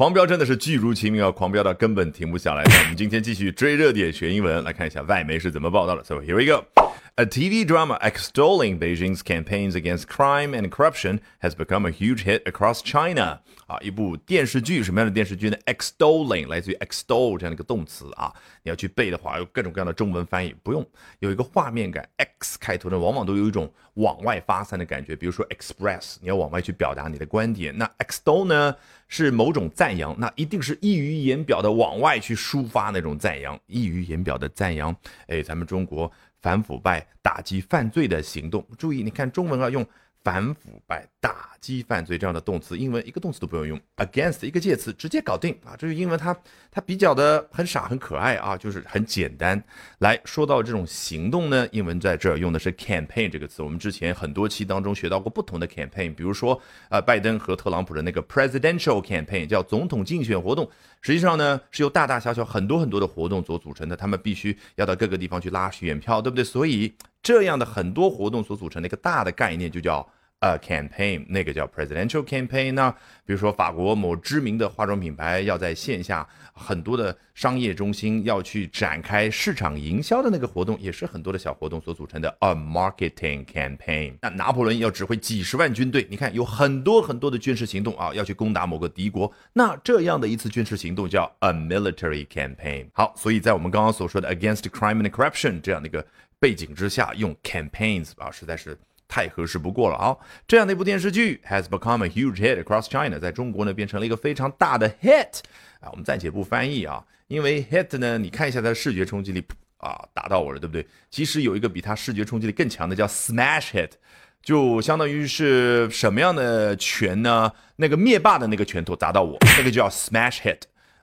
狂飙真的是巨如其名啊，狂飙到根本停不下来。那我们今天继续追热点学英文，来看一下外媒是怎么报道的。So here we go. A TV drama extolling Beijing's campaigns against crime and corruption has become a huge hit across China. 啊，一部电视剧，什么样的电视剧呢？extolling 来自于 extol 这样的一个动词啊，你要去背的话，有各种各样的中文翻译，不用有一个画面感。x 开头的往往都有一种往外发散的感觉，比如说 express，你要往外去表达你的观点。那 extol 呢，是某种赞扬，那一定是溢于言表的往外去抒发那种赞扬，溢于言表的赞扬。哎，咱们中国。反腐败、打击犯罪的行动，注意，你看中文啊，用。反腐败、打击犯罪这样的动词，英文一个动词都不用用，against 一个介词直接搞定啊！这是英文，它它比较的很傻、很可爱啊，就是很简单。来说到这种行动呢，英文在这儿用的是 campaign 这个词。我们之前很多期当中学到过不同的 campaign，比如说呃，拜登和特朗普的那个 presidential campaign 叫总统竞选活动，实际上呢是由大大小小很多很多的活动所组成的，他们必须要到各个地方去拉选票，对不对？所以。这样的很多活动所组成的一个大的概念就叫呃 campaign，那个叫 presidential campaign 呢。比如说法国某知名的化妆品牌要在线下很多的商业中心要去展开市场营销的那个活动，也是很多的小活动所组成的 a marketing campaign。那拿破仑要指挥几十万军队，你看有很多很多的军事行动啊，要去攻打某个敌国，那这样的一次军事行动叫 a military campaign。好，所以在我们刚刚所说的 against crime and corruption 这样的一个。背景之下用 campaigns 啊，实在是太合适不过了啊！这样的一部电视剧 has become a huge hit across China，在中国呢变成了一个非常大的 hit 啊！我们暂且不翻译啊，因为 hit 呢，你看一下它的视觉冲击力啊，打到我了，对不对？其实有一个比它视觉冲击力更强的叫 smash hit，就相当于是什么样的拳呢？那个灭霸的那个拳头砸到我，那个叫 smash hit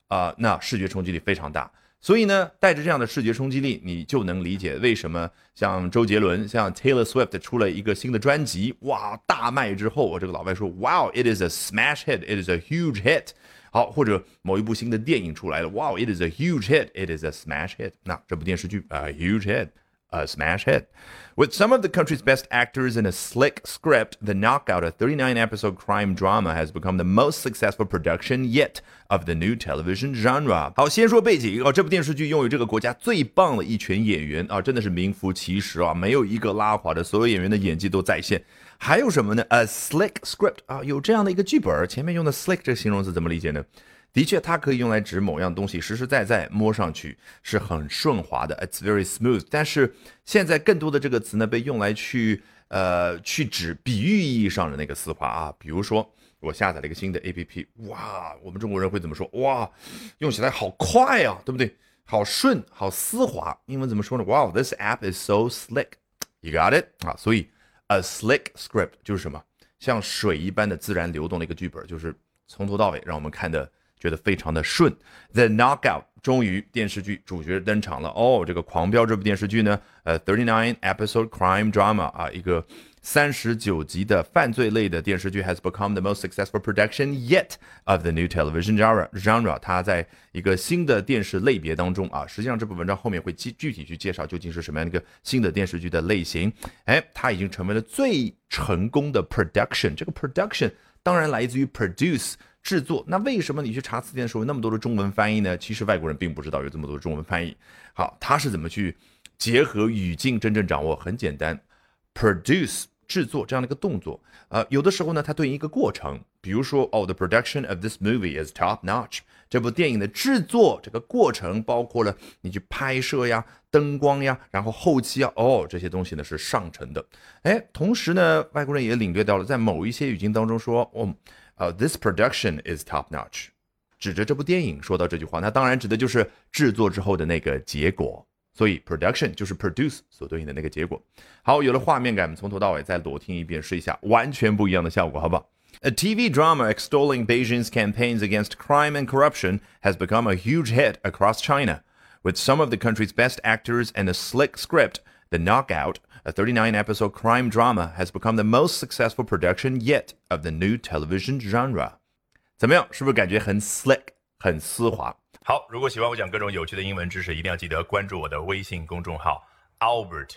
啊，那视觉冲击力非常大。所以呢，带着这样的视觉冲击力，你就能理解为什么像周杰伦、像 Taylor Swift 出了一个新的专辑，哇，大卖之后，我这个老外说，Wow，it is a smash hit，it is a huge hit。好，或者某一部新的电影出来了，Wow，it is a huge hit，it is a smash hit。那这部电视剧，a huge hit。a smash hit. With some of the country's best actors in a slick script, The Knockout, a 39 episode crime drama, has become the most successful production yet of the new television genre. 好，先说背景哦，这部电视剧拥有这个国家最棒的一群演员啊，真的是名副其实啊，没有一个拉垮的，所有演员的演技都在线。还有什么呢？A slick script 啊，有这样的一个剧本。前面用的 slick 这个形容词怎么理解呢？ 的确，它可以用来指某样东西实实在在摸上去是很顺滑的，it's very smooth。但是现在更多的这个词呢，被用来去呃去指比喻意义上的那个丝滑啊。比如说，我下载了一个新的 APP，哇，我们中国人会怎么说？哇，用起来好快啊，对不对？好顺，好丝滑。英文怎么说呢？Wow，this app is so slick。You got it 啊？所以 a slick script 就是什么？像水一般的自然流动的一个剧本，就是从头到尾让我们看的。觉得非常的顺。The Knockout 终于电视剧主角登场了哦，这个《狂飙》这部电视剧呢，呃，thirty nine episode crime drama 啊，一个三十九集的犯罪类的电视剧，has become the most successful production yet of the new television genre genre。它在一个新的电视类别当中啊，实际上这部文章后面会具具体去介绍究竟是什么样的一个新的电视剧的类型。哎，它已经成为了最成功的 production。这个 production 当然来自于 produce。制作那为什么你去查词典的时候有那么多的中文翻译呢？其实外国人并不知道有这么多中文翻译。好，他是怎么去结合语境真正掌握？很简单，produce 制作这样的一个动作。呃，有的时候呢，它对应一个过程。比如说，哦，the production of this movie is top notch。这部电影的制作这个过程包括了你去拍摄呀、灯光呀，然后后期啊，哦，这些东西呢是上乘的。哎，同时呢，外国人也领略到了，在某一些语境当中说，哦。呃，this production is top notch，指着这部电影说到这句话，那当然指的就是制作之后的那个结果。所以 production 就是 produce 所对应的那个结果。好，有了画面感，从头到尾再裸听一遍，试一下完全不一样的效果，好不好？A TV drama extolling Beijing's campaigns against crime and corruption has become a huge hit across China, with some of the country's best actors and a slick script. The Knockout a 39 episode crime drama has become the most successful production yet of the new television genre. 怎么样？是不是感觉很 slick，很丝滑？好，如果喜欢我讲各种有趣的英文知识，一定要记得关注我的微信公众号 Albert